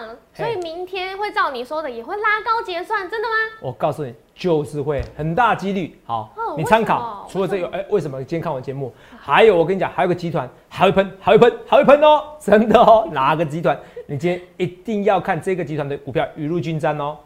长，所以明天会照你说的也会拉高结算，真的吗？我告诉你，就是会很大几率。好，哦你参。考除了这个，哎，为什么今天看我节目？还有我跟你讲，还有个集团还会喷，还会喷，还会喷哦，真的哦。哪个集团？你今天一定要看这个集团的股票雨露均沾哦。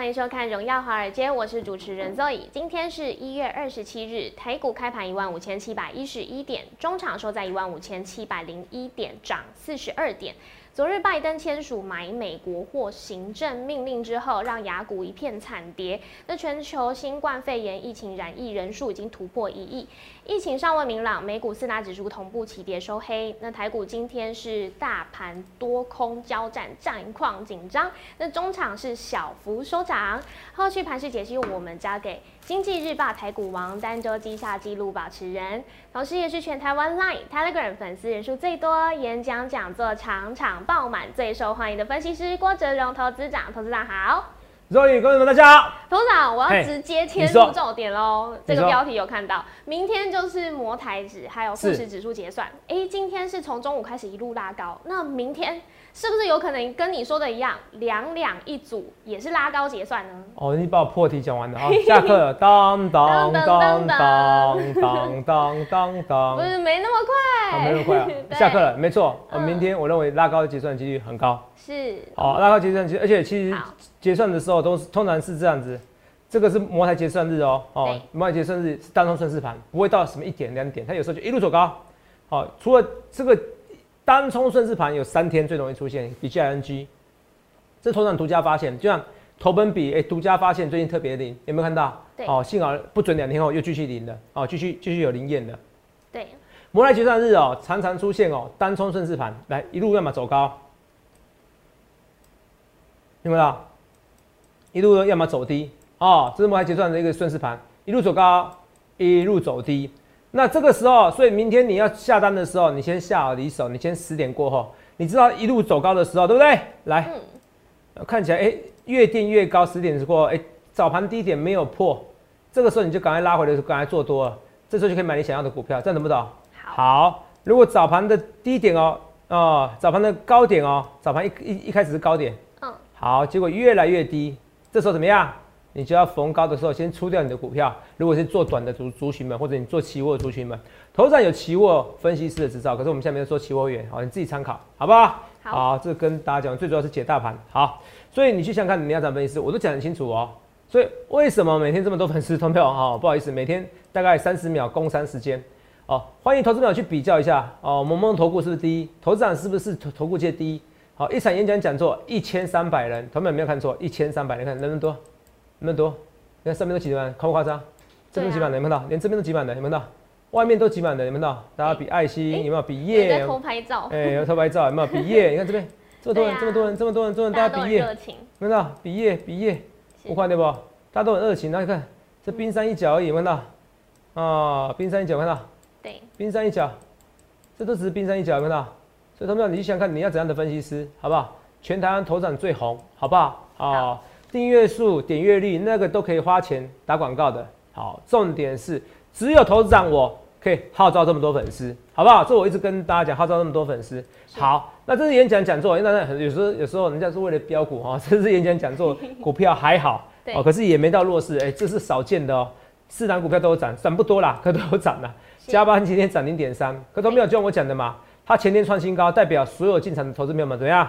欢迎收看《荣耀华尔街》，我是主持人 Zoe。今天是一月二十七日，台股开盘一万五千七百一十一点，中场收在一万五千七百零一点，涨四十二点。昨日拜登签署买美国货行政命令之后，让雅股一片惨跌。那全球新冠肺炎疫情染疫人数已经突破一亿，疫情尚未明朗，美股四大指数同步起跌收黑。那台股今天是大盘多空交战，战况紧张。那中场是小幅收涨。后续盘势解析我们交给经济日报台股王单周绩效纪录保持人，同时也是全台湾 Line、Telegram 粉丝人数最多、演讲讲座场场爆满、最受欢迎的分析师郭哲荣投资长。投资长好，各位观众们，大家好。董事长，我要直接切入重点喽。这个标题有看到，明天就是摩台指还有富是时指数结算。哎，今天是从中午开始一路拉高，那明天是不是有可能跟你说的一样，两两一组也是拉高结算呢？哦，你把我破题讲完了啊！下课了，当当当当当当当当当不。是没那么快，啊，没那么快啊！下课了，没错。呃，嗯明天我认为拉高的结算几率很高。是，好，拉高结算率，而且其实好结算的时候都是通常是这样子，这个是摩台结算日哦，哦对，摩台结算日是单冲顺势盘，不会到什么一点两点，它有时候就一路走高。好，除了这个单冲顺势盘有三天最容易出现，比 GING，这头场独家发现，就像投本比哎独家发现最近特别灵，有没有看到？对哦，幸好不准两天后又继续灵了，哦，继续继续有灵验的。对，摩来结算日哦，常常出现哦，单冲顺势盘，来一路要么走高，有没有？一路要么走低哦，这是摩来结算的一个顺势盘，一路走高，一路走低。那这个时候，所以明天你要下单的时候，你先下好离手，你先十点过后，你知道一路走高的时候，对不对？来，嗯，看起来哎、越垫越高，十点过后，哎、早盘低点没有破，这个时候你就赶快拉回的时候，赶快做多了，这时候就可以买你想要的股票，这样懂不懂？好，好，如果早盘的低点哦，哦，早盘的高点哦，早盘一一一开始是高点，嗯，好，结果越来越低，这时候怎么样？你就要逢高的时候先出掉你的股票。如果是做短的族族群们，或者你做期货族群们，头上有期货分析师的执照，可是我们现在没有做期货员，好，你自己参考，好不好？好这跟大家讲，最主要是解大盘。好，所以你去想想看，你要涨分析师，我都讲得很清楚哦。所以为什么每天这么多粉丝投票？哦，不好意思，每天大概三十秒工三时间。哦，欢迎投资朋友去比较一下哦，萌萌投顾是不是第一？投资长是不是投投顾界第一？好，一场演讲讲座一千三百人，投资朋友没有看错，一千三百人，看能不能多？能不能多？你看上面都挤满，夸不夸张？这边都挤满了，有没有看到？连这边都挤满了，有没有看到？外面都挤满了，有没有看到？大家比爱心，哎有没有？比耶，偷拍照，哎，有偷拍照，有没有？比耶，你看这边这么多人，这么多人，这么多人，这么多人，大家比耶，有没有看到？比耶，比耶，是我看对不？大家都很热情，然后你看这冰山一角而已，有没有看到？啊，冰山一角，有没有看到？对，冰山一角，这都只是冰山一角，有没有看到？所以他们你想想看，你要怎样的分析师，好不好？全台湾头涨最红，好不好？啊，订阅数、点阅率那个都可以花钱打广告的。好，重点是只有投资长我可以号召这么多粉丝，好不好？这我一直跟大家讲，号召这么多粉丝。好，那这是演讲讲座，因为那很有时候有时候人家是为了标股哈，这是演讲讲座，股票还好哦，可是也没到弱势，哎、这是少见的哦。四档股票都有涨，涨不多啦，可都有涨啦。是加班今天涨零点三，可都没有就像我讲的嘛，它前天创新高，代表所有进场的投资朋友们怎么样？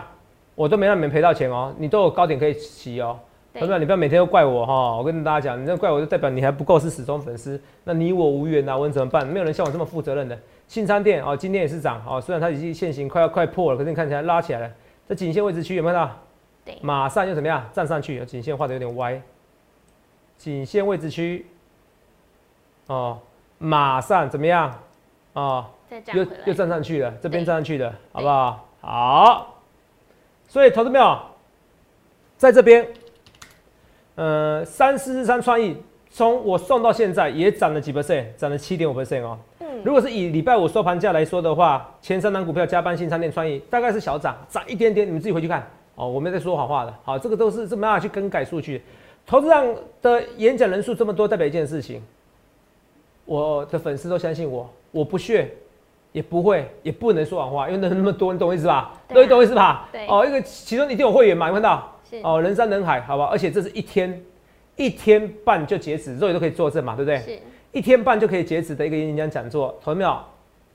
我都没让你们赔到钱哦，你都有高点可以骑哦。对投资朋友，你不要每天都怪我哈，我跟大家讲，你这怪我就代表你还不够是死忠粉丝，那你我无缘啊，我能怎么办？没有人像我这么负责任的。信昌店哦，今天也是涨哦，虽然它已经现行快要快破了，可是你看起来拉起来了，这颈线位置区有没有看到？对马上又怎么样站上去？颈线画的有点歪，颈线位置区哦，马上怎么样？哦，又又站上去了，这边站上去了，好不好？好，所以投资没有，在这边，呃，三四四三创意，从我送到现在也涨了几 percent，涨了七点五 percent 哦。嗯，如果是以礼拜五收盘价来说的话，前三档股票加班新商店创意大概是小涨，涨一点点，你们自己回去看哦，我没在说谎话的。好，这个都是这没办法去更改数据。投资上的演讲人数这么多，代表一件事情，我的粉丝都相信我，我不屑，也不会，也不能说谎话，因为人那么多，你懂我意思吧？对啊你懂我意思吧？对哦，一个其中一定有会员嘛，你看到？是哦，人山人海，好吧？而且这是一天一天半就截止，肉眼都可以作证嘛，对不对？是一天半就可以截止的一个演讲讲座，投没有？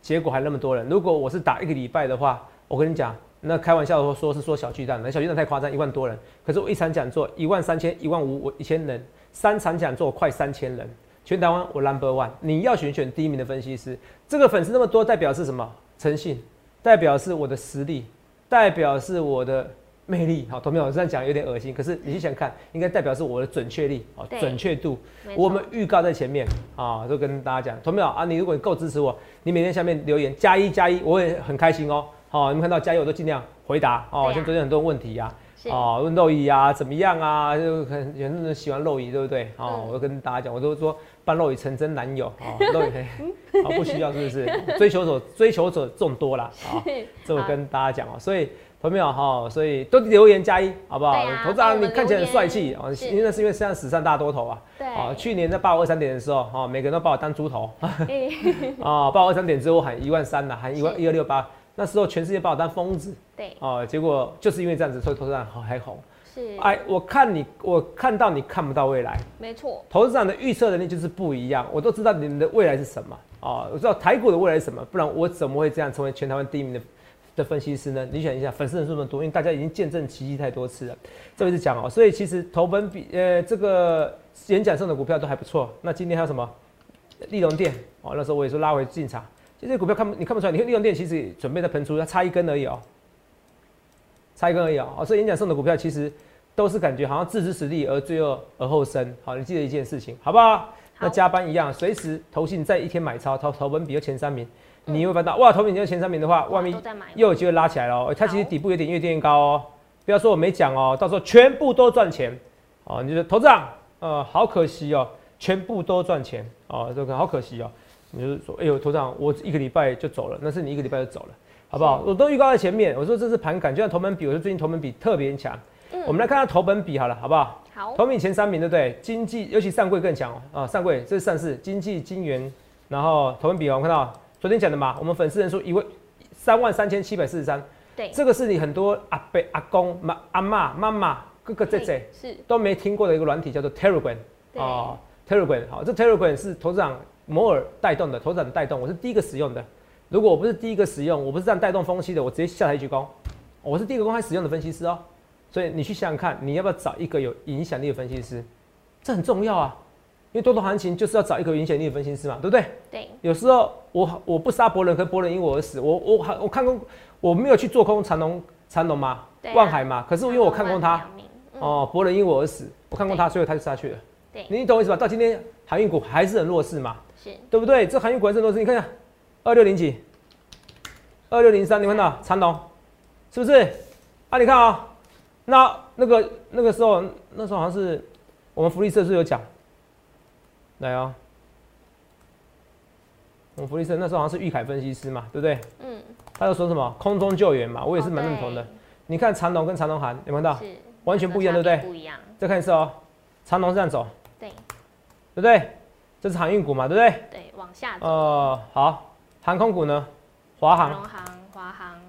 结果还那么多人。如果我是打一个礼拜的话，我跟你讲，那开玩笑说说是说小巨蛋，那小巨蛋太夸张，一万多人。可是我一场讲座一万三千、一万五、我一千人，三场讲座快三千人，全台湾我 number one。你要选选第一名的分析师，这个粉丝那么多，代表是什么？诚信，代表是我的实力，代表是我的。魅力好，投没有？这样讲有点恶心，可是你去想看，应该代表是我的准确力哦，对准确度。我们预告在前面啊，就跟大家讲，同没有啊？你如果你够支持我，你每天下面留言加一加一，我也很开心哦。好、你们看到加一，我都尽量回答哦。像昨天很多问题呀、是哦，问肉椅啊，怎么样啊？就很有人喜欢肉椅，对不对？哦，嗯我就跟大家讲，我都说扮肉椅成真男友哦，肉椅可以，好不需要是不是？追求者追求者众多啦，啊、这我跟大家讲哦，所以。投没有？哈，所以都留言加一，好不好？投资长你看起来很帅气哦，是。因为那是因为现在史上大多头啊。对。啊，去年在八五二三点的时候，哈，每个人都把我当猪头。哎啊，八五二三点之后喊一万三呐，喊一万一二六八，那时候全世界把我当疯子。对。啊，结果就是因为这样子，所以投资长还红。是。哎，我看你，我看到你看不到未来，没错。投资长的预测能力就是不一样，我都知道你们的未来是什么。啊，我知道台股的未来是什么，不然我怎么会这样成为全台湾第一名的的分析师呢？你选一下，粉丝人数那么多，因为大家已经见证奇迹太多次了。这位是讲哦，所以其实投本比呃这个演讲上的股票都还不错。那今天还有什么？利隆店哦，那时候我也说拉回进场。其实这股票看不你看不出来，你看利隆店其实准备在喷出，它差一根而已哦，差一根而已哦。哦，所以演讲上的股票其实都是感觉好像自知实力而最后而后生。好，你记得一件事情，好不好？那加班一样，随时投信在一天买超，投投本比有前三名，你会发现到哇，投本比有前三名的话，外面又有机会拉起来了哦。它其实底部有点越垫越高哦，不要说我没讲哦，到时候全部都赚钱哦。你觉得投资长呃好可惜哦，全部都赚钱哦，这个好可惜哦。你就是说，哎呦，头长，我一个礼拜就走了，那是你一个礼拜就走了，好不好？我都预告在前面，我说这是盘感，就像头本比，我说最近头本比特别强。我们来看看头本比好了，好不好？好头名前三名对不对？经济尤其上柜更强哦，啊，上柜这是上市，经济、金元，然后头本比哦，我们看到昨天讲的嘛，我们粉丝人数一位三万三千七百四十三，对这个是你很多阿伯、阿公、妈、阿妈、妈妈、哥哥姐姐是都没听过的一个软体，叫做 Telegram 对哦，Telegram 好，这 Telegram 是投资长摩尔带动的，投资长带动，我是第一个使用的。如果我不是第一个使用，我不是这样带动风气的，我直接下台一鞠躬，我是第一个公开使用的分析师哦。所以你去想想看，你要不要找一个有影响力的分析师？这很重要啊，因为多头行情就是要找一个有影响力的分析师嘛，对不对？对有时候我我不杀伯伦，可伯伦因我而死。我我还我看空，我没有去做空长隆长隆嘛对啊，万海嘛，可是因为我看空它，哦，伯伦因我而死，我看空它，所以它就下去了。对你懂我意思吧？到今天航运股还是很弱势嘛，是对不对？这航运股还是很弱势，你看一下，二六零几，二六零三，你看到长隆是不是？啊，你看啊、那那个那个时候，那时候好像是我们福利社是有讲，来啊、我们福利社那时候好像是玉凯分析师嘛，对不对？嗯，他就说什么空中救援嘛，我也是蛮哦认同的。你看长龙跟长隆行，有没有看到？是完全不一样那对不对不一样，再看一次哦，长龙是这样走，对对不对？这是航运股嘛，对不对？对，往下走，呃，好，航空股呢？华航，长隆行、华航，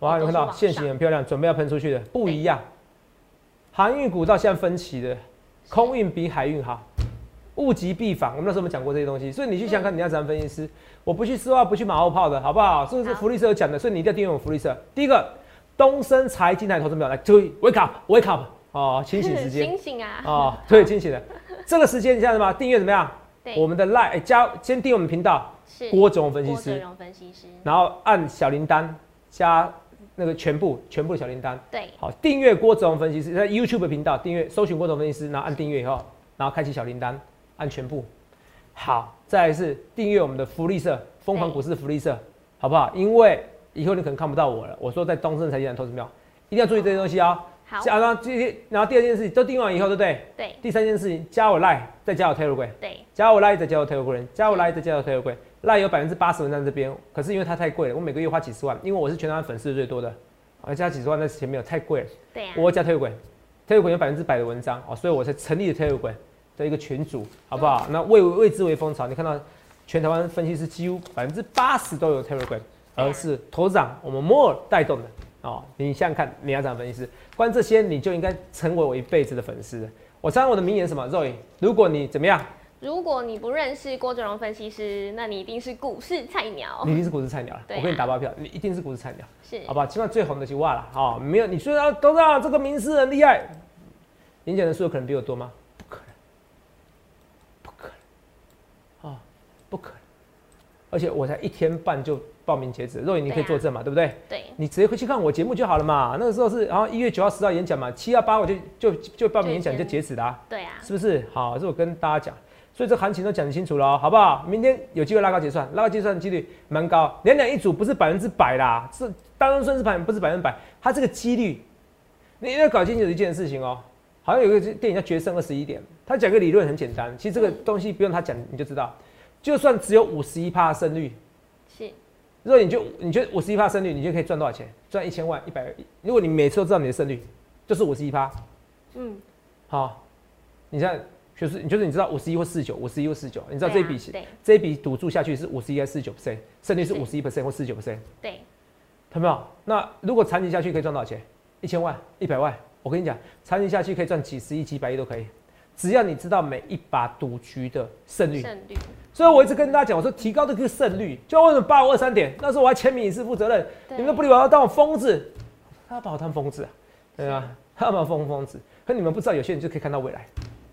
华航有看到线型很漂亮，准备要喷出去的，不一样。航运股到现在分歧的，空运比海运好，物极必反。我们那时候有没有讲过这些东西？所以你去想想看，你要怎样分析师？我不去丝袜，不去马后炮的，好不好？这个是福利社有讲的，所以你一定要订阅我们福利社。第一个，东升财经台投资表来注意，wake up，wake up，哦，清醒时间。清醒啊！哦，对，清醒的。这个时间你想什么？订阅怎么样？我们的 line 哎加先订阅我们频道是郭总分析分析师，然后按小铃铛加那个全部全部的小铃铛。对，好，订阅郭哲荣分析师在 YouTube 频道订阅，搜寻郭哲荣分析师，然后按订阅以后，然后开启小铃铛，按全部。好，再来是订阅我们的福利社疯狂股市福利社，好不好？因为以后你可能看不到我了。我说在东森财经台投资庙，一定要注意这些东西哦。好，啊，然后这些，然后第二件事情都订完以后，对不对？对。第三件事情，加我 Line，再加我 Telegram，对，加我 Line 再加我 Telegram，加我 Line 再加我 Telegram，Line 有百分之八十文在这边，可是因为它太贵了，我每个月花几十万，因为我是全台湾粉丝最多的，而，加几十万在前面有太贵了，对呀、我加推轨，推轨有百分之百的文章哦，所以我才成立了推轨的一个群组，好不好？那未未知为风潮，你看到全台湾分析师几乎百分之八十都有 Telegram，而是头长我们摩尔带动的哦。你想想看，你要长分析师，关这些你就应该成为我一辈子的粉丝。我常常我的名言什么？Roy，如果你怎么样，如果你不认识郭哲荣分析师，那你一定是股市菜鸟你。一定是股市菜鸟了。啊我跟你打包票，你一定是股市菜鸟，是好，吧？起码最红的是哇了，哦，没有你说啊，董事长这个名师很厉害，演讲人数有可能比我多吗？不可能，不可能，啊、不可能！而且我才一天半就报名截止，若雨你可以作证嘛，对不对？对，你直接回去看我节目就好了嘛。那个时候是，然后一月九号、十号演讲嘛，七号、八号我就就就报名演讲就截止啦、对啊，是不是？好，这我跟大家讲，所以这行情都讲清楚了哦，好不好？明天有机会拉高结算，拉高结算的几率蛮高，两两一组不是百分之百啦，是当中顺势盘不是百分之百，它这个几率，你要搞清楚一件事情哦。好像有一个电影叫《决胜二十一点》，他讲个理论很简单，其实这个东西不用他讲你就知道，就算只有五十一趴胜率，是如果你就你觉得五十一趴胜率，你就可以赚多少钱？赚一千万、一百。如果你每次都知道你的胜率就是五十一趴，嗯，好，你现在就是你就是你知道五十一或四十九，五十一或四十九，你知道这一笔钱、啊这一笔赌注下去是五十一还是四十九 percent，胜率是是五十一 percent 或四十九 percent，对看到没有？那如果长期下去可以赚多少钱？一千万、一百万。我跟你讲，长期下去可以赚几十亿、几百亿都可以，只要你知道每一把赌局的胜率。胜率所以我一直跟大家讲，我说提高这个胜率，就为什么八五二三点，那时候我还签名以示负责任，你们都不理我，要当我疯子，他把我当疯子啊，对啊，他把我疯疯子。可你们不知道，有些人就可以看到未来，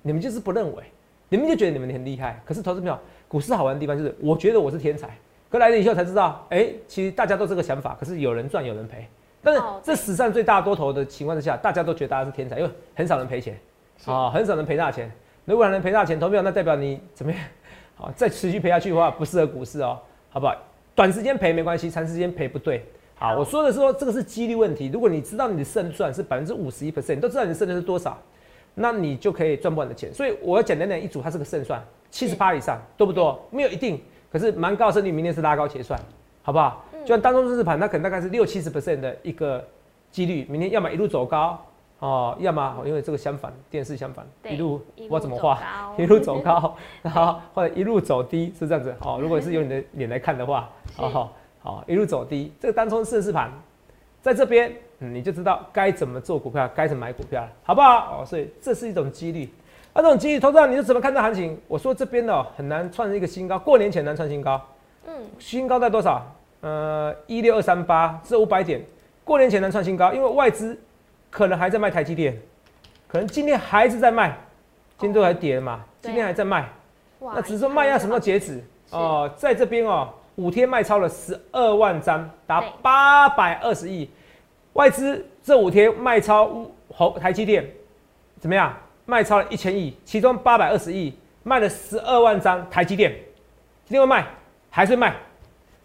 你们就是不认为，你们就觉得你们很厉害。可是投资票，股市好玩的地方就是，我觉得我是天才，可来了以后才知道，哎、其实大家都这个想法，可是有人赚有人赔。但是哦这史上最大多头的情况之下，大家都觉得大家是天才，因为很少人赔钱，是啊、很少人赔大钱。如果还能赔大钱，投票那代表你怎么样？好，再持续赔下去的话，不适合股市哦，好不好？短时间赔没关系，长时间赔不对。好，我说的是说这个是几率问题。如果你知道你的胜算是百分之五十一 percent，你都知道你的胜算是多少，那你就可以赚不完的钱。所以我要简单点一组，它是个胜算，七十趴以上，多不多？没有一定，可是蛮高的胜率，明天是拉高结算，好不好？就像当中日盘，它可能大概是六七十 percent 的一个几率，明天要么一路走高哦，要么因为这个相反，电视相反，一路我怎么画？一路走高，然后或者一路走低，是这样子哦。如果是用你的脸来看的话，是哦好，好一路走低，这个单冲顺势盘，在这边、嗯你就知道该怎么做股票，该怎么买股票了，好不好？哦，所以这是一种几率。那、这种几率，投资者你是怎么看待行情？我说这边的、哦、很难创一个新高，过年前难创新高，嗯新高在多少？呃，一六二三八，这五百点，过年前能创新高，因为外资可能还在卖台积电，可能今天还是在卖，今天都还跌嘛，今天还在卖，哇那只是说卖压什么时候截止？是。哦，在这边哦，五天卖超了十二万张，达八百二十亿，外资这五天卖超红台积电怎么样？卖超了一千亿，其中八百二十亿卖了十二万张台积电，今天会卖，还是会卖，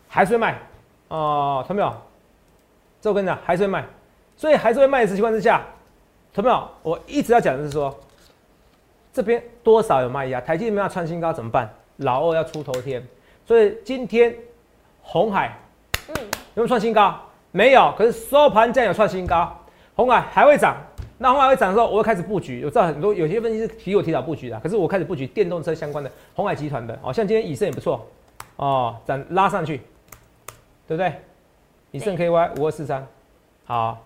还是会卖？哦，看到没有？这我跟你讲，还是会卖，所以还是会卖的情况之下，看到没有？我一直要讲的是说，这边多少有卖压，台积电没有创新高怎么办？老二要出头天，所以今天红海嗯有没有创新高？没有，可是收盘价有创新高，红海还会涨。那红海会涨的时候，我会开始布局。我知道很多有些分析师提我提早布局的，可是我开始布局电动车相关的红海集团的，哦，像今天以盛也不错，哦，涨拉上去，对不对？以盛 KY 五二四三，好，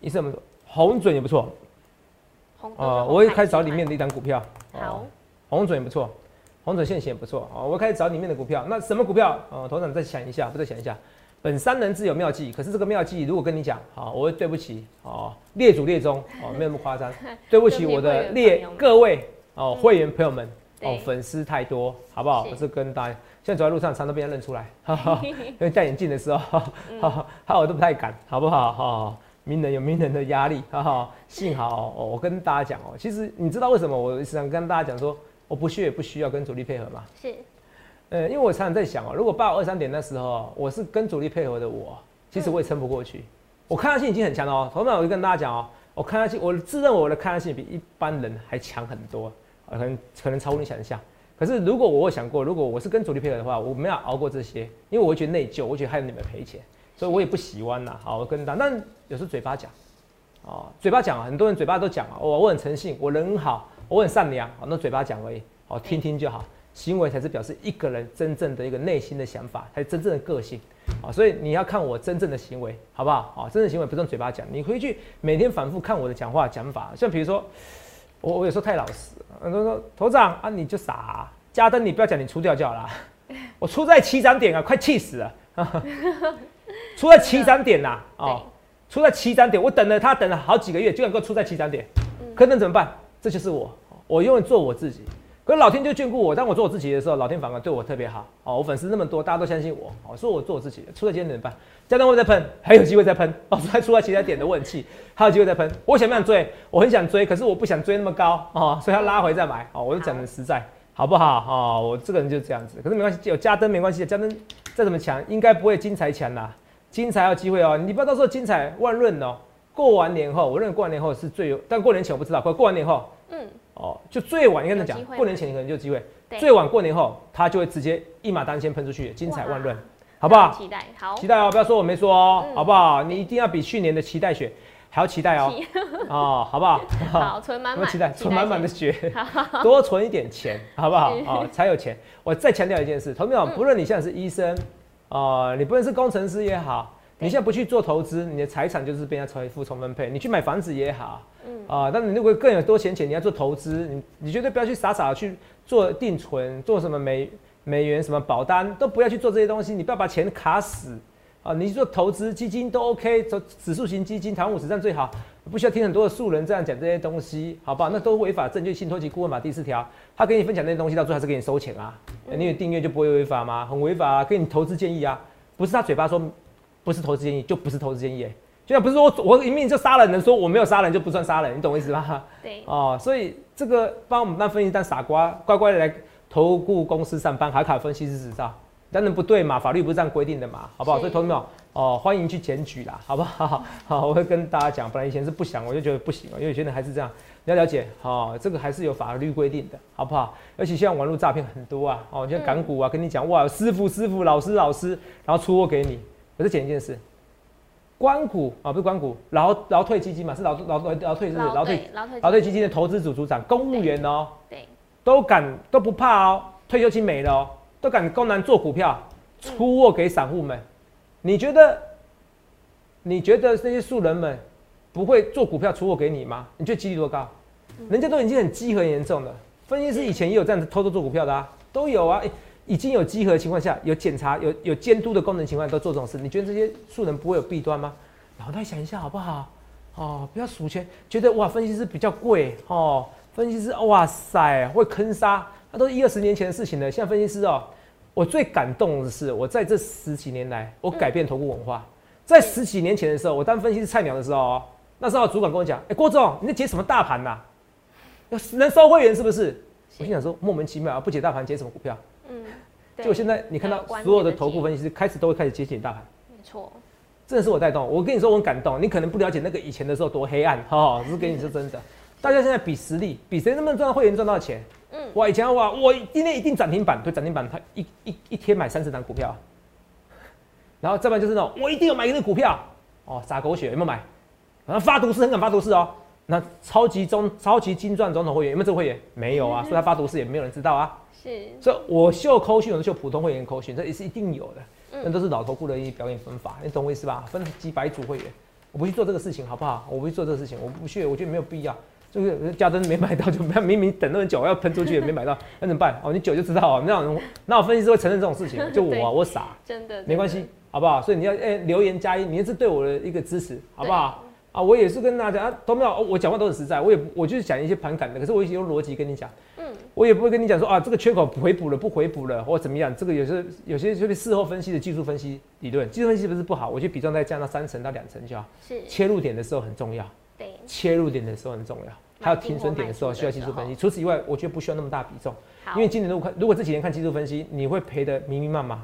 以盛不错，红准也不错，红哦，我会开始找里面的一档股票，哦好，红准也不错，红准现行也不错。哦。我开始找里面的股票，那什么股票？哦，头长再想一下，不再想一下。本三人自有妙计，可是这个妙计如果跟你讲，好、我会对不起哦，列祖列宗哦，没有那么夸张，对不起我的列各位哦，会员朋友们哦，粉丝太多，好不好？是。我是跟大家，现在走在路上常常被人认出来，哈哈，因为戴眼镜的时候，哈哈，我都不太敢，好不好？哈、名人有名人的压力，哈哈。幸好、哦、我跟大家讲哦，其实你知道为什么我想跟大家讲说，我不屑也不需要跟主力配合吗？是呃，因为我常常在想哦，如果八五二三点那时候我是跟主力配合的我，其实我也撑不过去。我抗压性已经很强了哦。同样我就跟大家讲哦，我抗压性，我自认为我的抗压性比一般人还强很多，啊可能可能超乎你想象。可是如果我有想过，如果我是跟主力配合的话，我没有熬过这些，因为我会觉得内疚，我觉得害你们赔钱。所以我也不喜欢呐。好，我跟大，但有时候嘴巴讲，哦，嘴巴讲，很多人嘴巴都讲啊，我我很诚信，我人好，我很善良，哦，那嘴巴讲而已，哦，听听就好，行为才是表示一个人真正的一个内心的想法，才是真正的个性，啊，所以你要看我真正的行为，好不好？啊，真正行为不是用嘴巴讲，你回去每天反复看我的讲话讲法，像比如说，我我有时候太老实，很多人说头长啊，你就傻，加登你不要讲你出掉就好了，我出在起涨点啊，快气死了。出在起涨点呐，哦，出在起涨点，我等了他等了好几个月，就能够出在起涨点，可能怎么办？这就是我，我永远做我自己。可是老天就眷顾我，当我做我自己的时候，老天反而对我特别好。哦，我粉丝那么多，大家都相信我，哦，说我做我自己，出在今天怎么办？加登会再喷，还有机会再喷，哦，再出在其他点的问题，还有机会再喷。我想不想追？我很想追，可是我不想追那么高，哦，所以要拉回再买，哦，我就讲的实在，好不好？哦，我这个人就这样子，可是没关系，有加登没关系，加登再怎么强，应该不会精彩强啦。精彩有机会哦，你不要到时候精彩万润哦。过完年后，我认为过完年后是最有，但过年前我不知道。过过完年后，嗯，哦，就最晚，你跟他讲，过年前你可能就有机会。最晚过年后，他就会直接一马当先喷出去，精彩万润，好不好？期待，好，期待哦，不要说我没说哦，好不好？你一定要比去年的期待血还要期待哦，哦，好不好？好，存满满，期待，存满满的血，多存一点钱，好不好？哦，才有钱。我再强调一件事，同学们，不论你现在是医生。哦，你不论是工程师也好，你现在不去做投资，你的财产就是被人家财富重分配。你去买房子也好，嗯啊，但你如果更有多钱钱，你要做投资，你你绝对不要去傻傻的去做定存，做什么美美元什么保单，都不要去做这些东西，你不要把钱卡死。啊，你做投资基金都 OK，走指数型基金，台湾五十站最好，不需要听很多的素人这样讲这些东西，好不好？那都违法证券信托及顾问法第四条，他给你分享那些东西，到最后还是给你收钱啊？你有订阅就不会违法吗？很违法啊！给你投资建议啊，不是他嘴巴说不是投资建议，就不是投资建议，就像不是说我一命就杀人，说我没有杀人就不算杀人，你懂我意思吗？对，哦，所以这个帮我们当分析当傻瓜，乖乖的来投顾公司上班，还卡分析师执照。当然不对嘛，法律不是这样规定的嘛，好不好？所以同学们哦，欢迎去检举啦，好不好？好，我会跟大家讲，本来以前是不想，我就觉得不行了，因为有些人还是这样，你要了解，哦，这个还是有法律规定的，好不好？而且现在网络诈骗很多啊，哦，像港股啊，跟你讲哇，师傅师傅，老师老师，然后出货给你。我是讲一件事，关股啊，不是关股，劳劳退基金嘛，是劳劳劳劳退是劳退劳退基金的投资组组长，公务员哦，对，都敢都不怕哦，退休金没了哦。都敢公然做股票，出货给散户们，你觉得？你觉得这些素人们不会做股票出货给你吗？你觉得几率多高？人家都已经很积和严重了。分析师以前也有这样子偷偷做股票的啊，都有啊。已经有稽核的情况下，有检查、有有监督的功能情况下，都做这种事。你觉得这些素人不会有弊端吗？脑袋想一下好不好？哦，不要数钱，觉得哇，分析师比较贵哦，分析师哇塞会坑杀。那都是一二十年前的事情了。现在分析师哦，我最感动的是，我在这十几年来，我改变投顾文化。在十几年前的时候，我当分析师菜鸟的时候哦，那时候主管跟我讲：“哎，郭总，你在解什么大盘呐？要能收会员是不是？”我心想说：“莫名其妙啊，不解大盘解什么股票？”嗯，就现在你看到所有的头部分析师开始都会开始解解大盘。没错，真的是我带动。我跟你说，我很感动。你可能不了解那个以前的时候多黑暗，哈，是跟你说真的。大家现在比实力，比谁能不能赚到会员赚到钱。嗯，我！以前哇，我今天一定涨停板，对涨停板，他一一一天买三十档股票，然后再不然就是那种，我一定要买一个股票，哦，撒狗血有没有买？然后发毒誓，很敢发毒誓哦。那超级中、超级金钻总统会员有没有这个会员？没有啊，所以他发毒誓也没有人知道啊。是，所以我秀扣讯，我秀普通会员扣讯，这也是一定有的。那都是老头顾的一表演分法，你懂我意思吧？分几百组会员，我不去做这个事情，好不好？我不去做这个事情，我不去，我觉得没有必要。就是加灯没买到，就明明等那么久要喷出去也没买到，那怎么办？哦，你久就知道哦，那种那我分析师会承认这种事情，就我我傻，真的没关系，好不好？所以你要哎留言加一，你是对我的一个支持，好不好？啊，我也是跟大家都没有，我讲话都很实在，我也我就是讲一些盘感的，可是我也用逻辑跟你讲，嗯，我也不会跟你讲说啊这个缺口回补了不回补了或怎么样，这个有些有些就是事后分析的技术分析理论，技术分析不是不好，我就比重再降到三成到两成就好，是切入点的时候很重要。切入点的时候很重要，还有停损点的时候需要技术分析。除此以外，我觉得不需要那么大比重。因为今年如果看，如果这几年看技术分析，你会赔的明明白白。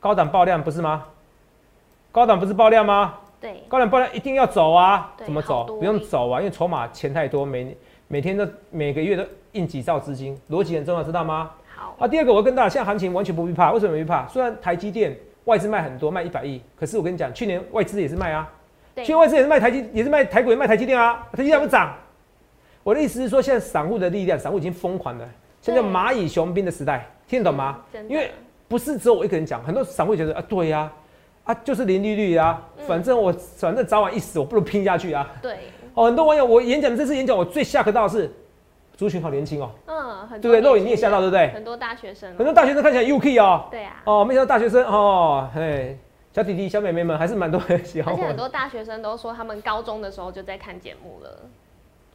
高档爆量不是吗？高档不是爆量吗？对，高档爆量一定要走啊！怎么走？不用走啊，因为筹码钱太多，每每天都每个月都印几兆资金，逻辑很重要，知道吗？好。啊，第二个我要跟大家，现在行情完全不必怕，为什么不必怕？虽然台积电。外资卖很多，卖一百亿。可是我跟你讲，去年外资也是卖啊，去年外资也是卖台积，也是卖台股，也卖台积电啊，台积电不涨。我的意思是说，现在散户的力量，散户已经疯狂了，现在蚂蚁雄兵的时代，听得懂吗？因为不是只有我一个人讲，很多散户觉得啊，对呀、啊，就是零利率啊，嗯反正我反正早晚一死，我不如拼下去啊。对，哦，很多网友，我演讲这次演讲，我最吓客到的是族群好年轻哦，嗯，很对不对？肉多年轻眼你也吓到，对不对？很多大学生哦，很多大学生看起来 UK 哦，对啊，哦，没想到大学生哦，嘿，小弟弟、小妹妹们还是蛮多人喜欢而且很，多大学生都说他们高中的时候就在看节目了，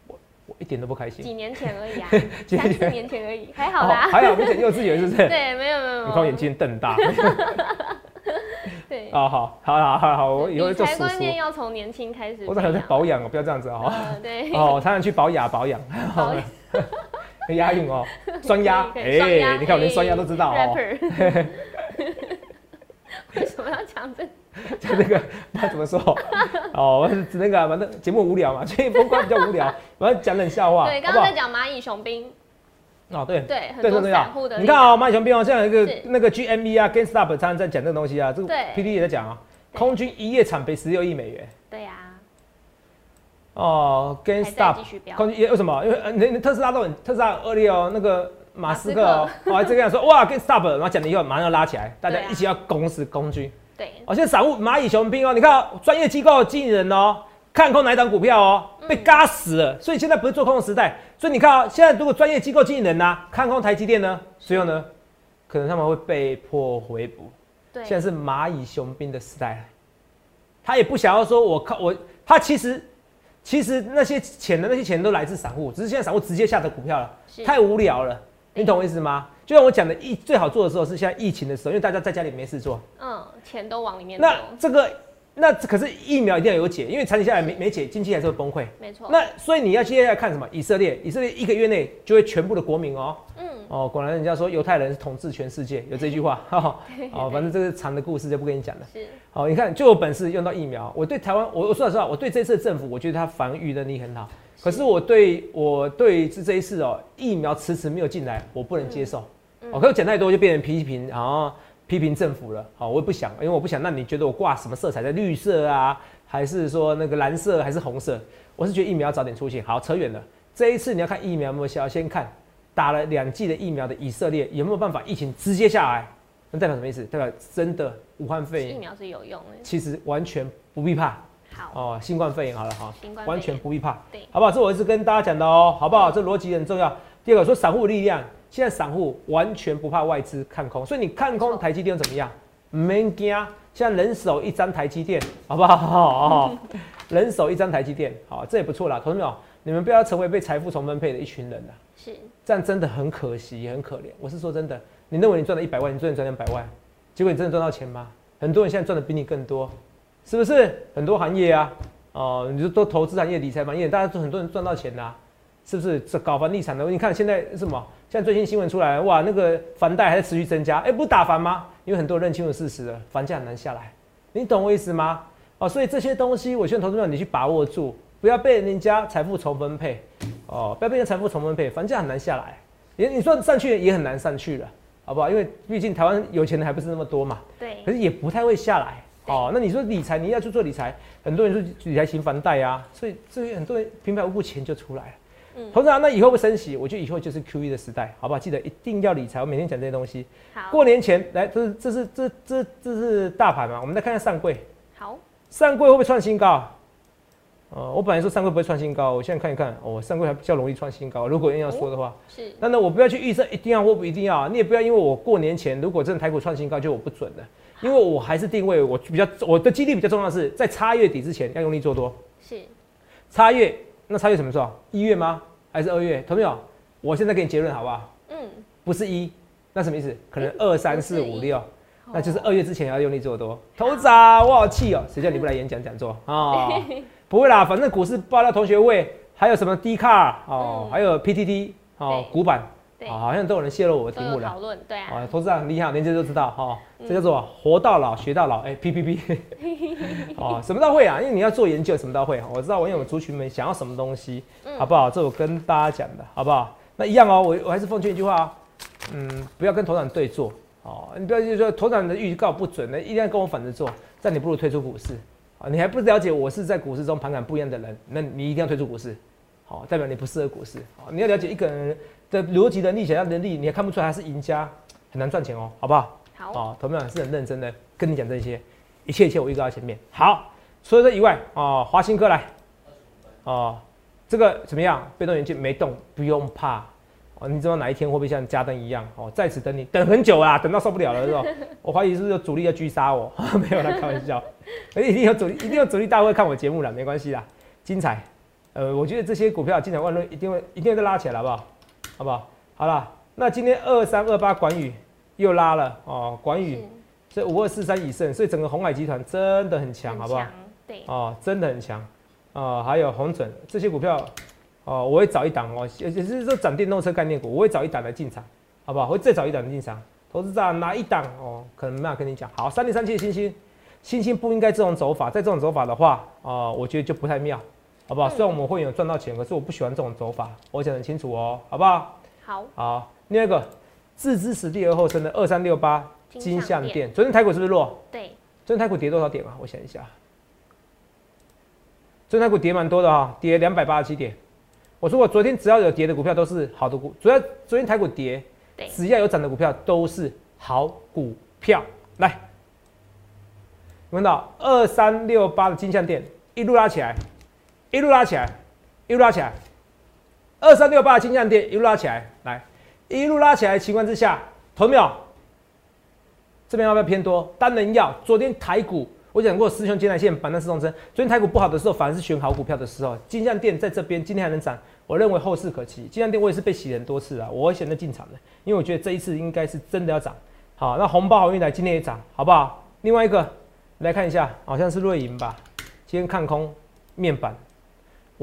我我一点都不开心。几年前而已啊，几年前三四年前而已，还好啦。还好，没讲幼稚园是不是？对，没有没有没有，你看我眼睛瞪大。对，啊，好，好，好，好，好，我以后理财做叔叔。观念要从年轻开始。我常常在保养哦，不要这样子哦。呃，对，哦，常常去保养保养，保养很押韵哦，双压，哎，你看我连双压都知道哦。为什么要讲这个？就那个不知道怎么说哦，我是那个反正节目无聊嘛，所以风光比较无聊，我要讲冷笑话，对，刚刚在？讲蚂蚁雄兵，哦，对。对，很对多对对散户的。你看啊哦，马熊兵哦，像有一个那个 GME 啊，GameStop 常常在讲这个东西啊，这个 P D 也在讲啊，对空军一夜惨赔十六亿美元对呀，哦续飙。空军也为什么？因为呃那那特斯拉都很特斯拉很恶劣哦，那个马斯克哦，我 还这个样说哇 GameStop，然后讲了以后马上要拉起来，大家一起要攻死空军。对，哦，现在散户蚂蚁雄兵哦，你看哦专业机构经理人哦，看空哪一档股票哦，嗯被嘎死了。所以现在不是做空的时代，所以你看啊、现在如果专业机构经理人呐、看空台积电呢，最后呢，可能他们会被迫回补。对，现在是蚂蚁雄兵的时代了，他也不想要说我靠我，他其实其实那些钱的那些钱都来自散户，只是现在散户直接下的股票了，太无聊了。你懂我意思吗？就像我讲的，疫最好做的时候是现在疫情的时候，因为大家在家里没事做。嗯，钱都往里面，那这个那可是疫苗一定要有解，因为长期下来没没解，经济还是会崩溃。没错。那所以你要接下来看什么？以色列，以色列一个月内就会全部的国民哦。嗯，哦，果然人家说犹太人是统治全世界，有这句话。哈哈哦，反正这是长的故事就不跟你讲了。是好，你看就有本事用到疫苗。我对台湾，我我说实话，我对这次的政府，我觉得他防御能力很好。可是我对我对这这一次哦，疫苗迟迟没有进来，我不能接受。我、可是讲太多就变成批评，然后批评政府了。好，我也不想，因为我不想。让你觉得我挂什么色彩在绿色啊，还是说那个蓝色，还是红色？我是觉得疫苗要早点出现。好，扯远了。这一次你要看疫苗有没有效，先看打了两剂的疫苗的以色列有没有办法疫情直接下来。那代表什么意思？代表真的武汉肺炎疫苗是有用的。其实完全不必怕好，哦，新冠肺炎好了哈新冠，完全不必怕，对好不好？这我一直跟大家讲的哦，好不好？这逻辑很重要。第二个说散户力量，现在散户完全不怕外资看空，所以你看空台积电怎么样？没惊，现在人手一张台积电，好不好？哦，人手一张台积电，好，这也不错啦。同志们哦，你们不要成为被财富重分配的一群人啦，是这样真的很可惜，也很可怜。我是说真的，你认为你赚了一百万，你真的赚两百万，结果你真的赚到钱吗？很多人现在赚的比你更多，是不是？很多行业啊，哦、你就都投资行业、理财行业，大家都很多人赚到钱啦、是不是？这搞房地产的，你看现在什么？现在最新新闻出来，哇，那个房贷还在持续增加，哎、不打房吗？因为很多人认清了事实了，房价很难下来，你懂我意思吗？哦，所以这些东西，我劝投资者你去把握住，不要被人家财富重分配，哦，不要被人家财富重分配，房价很难下来，你你说上去也很难上去了，好不好？因为毕竟台湾有钱的还不是那么多嘛，对可，是也不太会下来。哦，那你说理财，你要去做理财，很多人说理财型房贷啊，所以这些很多人平白无故钱就出来了。嗯投资啊，那以后会升息，我觉得以后就是 Q E 的时代，好不好？记得一定要理财，我每天讲这些东西。好，过年前来，这是这是这这这是大盘嘛？我们再看看上柜，好，上柜会不会创新高？呃，我本来说上柜不会创新高，我现在看一看，哦，上柜还比较容易创新高。如果硬要说的话，是那呢，我不要去预测一定要或不一定要，你也不要因为我过年前如果真的台股创新高，就我不准了，因为我还是定位我比较我的几率比较重要的是在差月底之前要用力做多。是，差月那差月什么时候？一月吗？还是二月？同没有？我现在给你结论好不好？嗯，不是一，那什么意思？可能二三四五六，那就是二月之前要用力做多。头仔，我好气哦！谁叫你不来演讲讲座啊？不会啦，反正股市爆料同学会，还有什么 D 卡哦，嗯还有 PTT 哦对，股板好像都有人泄露我的题目了都有讨。论，对啊，啊，投资长很厉害，连这都知道哈、嗯这叫做活到老学到老，哎、p P P，哦，什么都会啊，因为你要做研究，什么都会。我知道网友族群们想要什么东西，嗯好不好？这我跟大家讲的，好不好？那一样哦，我我还是奉劝一句话哦，嗯，不要跟头长对坐哦，你不要就说头长的预告不准，那一定要跟我反着做，这样你不如退出股市。啊，你还不了解我是在股市中盘感不一样的人，那你一定要退出股市。好，代表你不适合股市。好，你要了解一个人的逻辑能力、想象能力，你还看不出来他是赢家，很难赚钱哦，好不好？好，哦，投票是很认真的跟你讲这些，一切一切我预告在前面。好，除了这以外，哦，华兴科来，哦，这个怎么样？被动元件没动，不用怕。哦，你知道哪一天会不会像加登一样？哦，在此等你，等很久啦，等到受不了了，是吧？我怀疑是不是有主力要狙杀我？没有啦，开玩笑。而且一定有主力，一定有主力大会看我节目了，没关系啦，精彩。呃，我觉得这些股票精彩万论，一定会一定会再拉起来，好不好？好不好？好了，那今天二三二八管宇又拉了哦，管宇这五二四三以胜，所以整个红海集团真的很强，好不好？对，哦，真的很强。哦，还有红准这些股票。哦，我会找一档哦，也就是说涨电动车概念股，我会找一档来进场，好不好？会再找一档进场。投资者哪一档哦？可能没有跟你讲。好，三零三七的星星，星星不应该这种走法，在这种走法的话，哦，我觉得就不太妙，好不好？虽然我们会有赚到钱，可是我不喜欢这种走法，我讲很清楚哦，好不好？好。好，另外一个自知死地而后生的二三六八金项店，昨天台股是不是弱？对。昨天台股跌多少点啊？我想一下，昨天台股跌蛮多的哈，跌两百八十七点。我说我昨天只要有跌的股票都是好的股，主要昨天台股跌，只要有涨的股票都是好股票。来，看到二三六八的金项店一路拉起来，一路拉起来，一路拉起来，二三六八的金项店一路拉起来，来，一路拉起来的情况之下，投没有？这边要不要偏多？当然要。昨天台股。我讲过，师兄金来线板凳四中针。昨天台股不好的时候，反而是选好股票的时候。金象店在这边，今天还能涨，我认为后市可期。金象店我也是被洗很多次啊，我选择进场的，因为我觉得这一次应该是真的要涨。好，那红包好运来，今天也涨，好不好？另外一个来看一下，好像是瑞银吧，今天看空面板，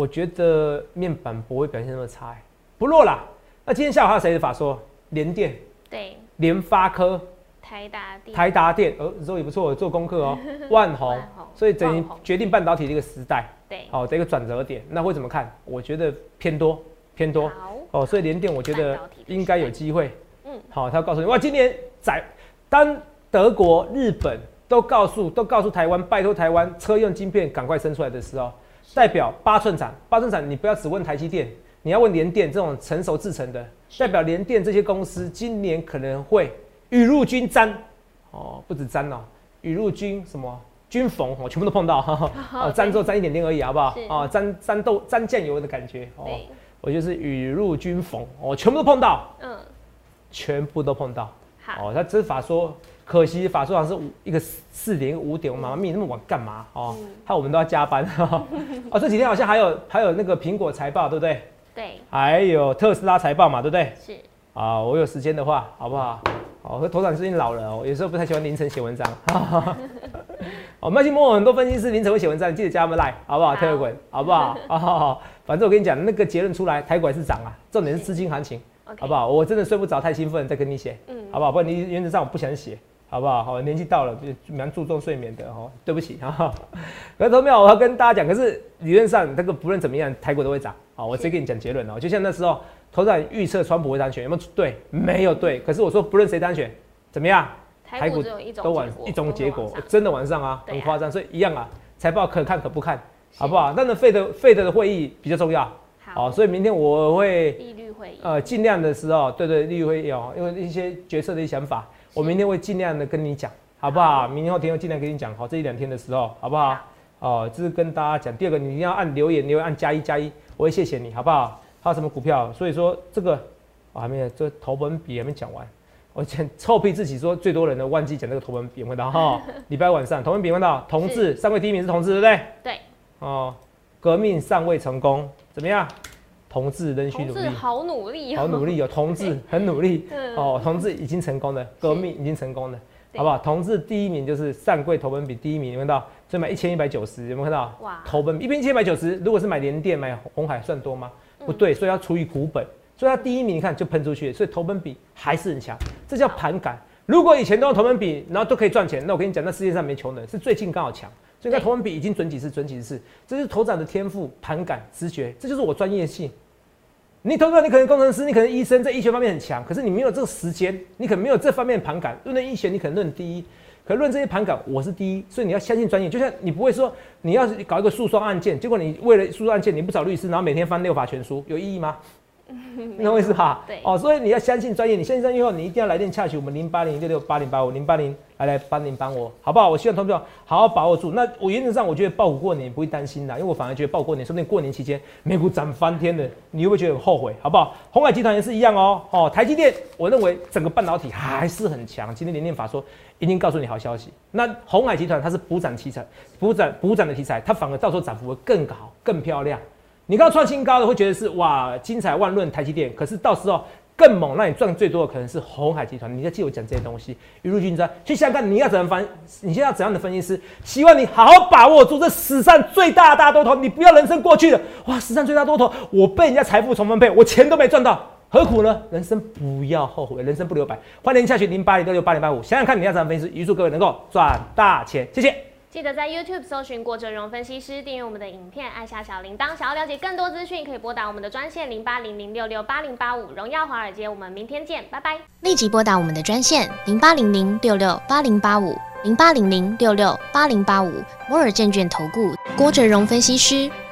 我觉得面板不会表现那么差，不弱啦。那今天下午还有谁的法说？联电，对，联发科。台达电，台达电，呃，这也不错，做功课哦。万宏，所以等于决定半导体的一个时代，对，好的一个转折点。那会怎么看？我觉得偏多，偏多。哦，所以联电我觉得应该有机会。嗯，好，他告诉你，哇，今年在当德国、日本都告诉都告诉台湾，拜托台湾车用晶片赶快生出来的时候，代表八寸厂，八寸厂你不要只问台积电，你要问联电这种成熟制成的，代表联电这些公司今年可能会。雨露均沾，哦，不止沾哦，雨露均什么均逢，我全部都碰到，哦，沾之后沾一点点而已，好不好？哦，沾沾豆沾酱油的感觉，哦，我就是雨露均逢，我全部都碰到，嗯，全部都碰到，好，哦，他执法说，可惜法说好像是五一个四点五点，我妈妈咪那么晚干嘛？哦，害我们都要加班，哦，这几天好像还有还有那个苹果财报，对不对？对，还有特斯拉财报嘛，对不对？是，啊，我有时间的话，好不好？哦，和头长最近老了哦，有时候不太喜欢凌晨写文章。哦，麦基莫很多分析师凌晨会写文章，你记得加他们来，好不好？特滚，好不好？好，反正我跟你讲，那个结论出来，台股还是涨啊，重点是资金行情，好不好？我真的睡不着，太兴奋，再跟你写，嗯，好不好？不然你原则上我不想写，好不好？好，年纪到了，就蛮注重睡眠的哦，对不起 哈。可是头没有，我要跟大家讲，可是理论上这个不论怎么样，台股都会涨。好，我直接跟你讲结论哦，就像那时候。头仔预测川普会当选，有没有对？没有对。可是我说不论谁当选，怎么样？台股都晚一种结果，真的晚上啊，很夸张。所以一样啊，财报可看可不看，好不好？但是费的费的会议比较重要。好，所以明天我会利率会议，呃，尽量的时候，对对，利率会议哦，因为一些决策的一些想法，我明天会尽量的跟你讲，好不好？明天后天会尽量跟你讲，好，这一两天的时候，好不好？哦，这是跟大家讲。第二个，你一定要按留言，留言按加一加一，我会谢谢你，好不好？还有什么股票？所以说这个我还没有，这投本比还没讲完。我先臭屁自己说最多人的忘记讲这个投本比，问到哈，礼拜晚上投本比问到同志上位第一名是同志，对不对？对。哦，革命尚未成功，怎么样？同志仍需努力，好努力，好努力哦，同志 很努力哦，同志已经成功了，革命已经成功了，好不好？同志第一名就是上柜投本比第一名，有没有看到？所以买一千一百九十，有没有看到？哇，投本一边一千一百九十，如果是买联电、买红海，算多吗？不对，所以要除以股本，所以它第一名你看就喷出去，所以投本比还是很强，这叫盘感。如果以前都用投本比，然后都可以赚钱，那我跟你讲，那世界上没穷人，是最近刚好强。所以看投完比已经准几次，准几次，这是头涨的天赋、盘感、直觉，这就是我专业性。你投票，你可能工程师，你可能医生，在医学方面很强，可是你没有这个时间，你可能没有这方面盘感。论医学，你可能论第一，可论这些盘感，我是第一，所以你要相信专业。就像你不会说，你要搞一个诉讼案件，结果你为了诉讼案件，你不找律师，然后每天翻六法全书，有意义吗？你懂我意思哈？对哦，所以你要相信专业，你相信专业后，你一定要来电洽询我们零八零六六八零八五零八零来来帮您帮我，好不好？我希望投票好好把握住。那我原则上我觉得爆股过年不会担心啦，因为我反而觉得爆股过年，说不定过年期间美股涨翻天了，你会不会觉得很后悔？好不好？红海集团也是一样哦。哦，台积电，我认为整个半导体还是很强。今天联电法说一定告诉你好消息。那红海集团它是补涨题材，补涨补涨的题材，它反而到时候涨幅会更好、更漂亮。你刚刚创新高的会觉得是哇精彩万论台积电，可是到时候更猛，让你赚最多的可能是红海集团。你要记我讲这些东西，雨露均沾。去想想看，你要怎么分？你现在要怎样的分析师？希望你好好把握住这史上最大大多头，你不要人生过去的哇，史上最大多头，我被人家财富重分配，我钱都没赚到，何苦呢？人生不要后悔，人生不留白。欢迎下去零八零六六八零八五，想想看你要怎么分析，预祝各位能够赚大钱，谢谢。记得在 YouTube 搜寻郭哲荣分析师，订阅我们的影片，按下小铃铛。想要了解更多资讯，可以拨打我们的专线零八零零六六八零八五。荣耀华尔街，我们明天见，拜拜。立即拨打我们的专线零八零零六六八零八五零八零零六六八零八五摩尔证券投顾郭哲荣分析师。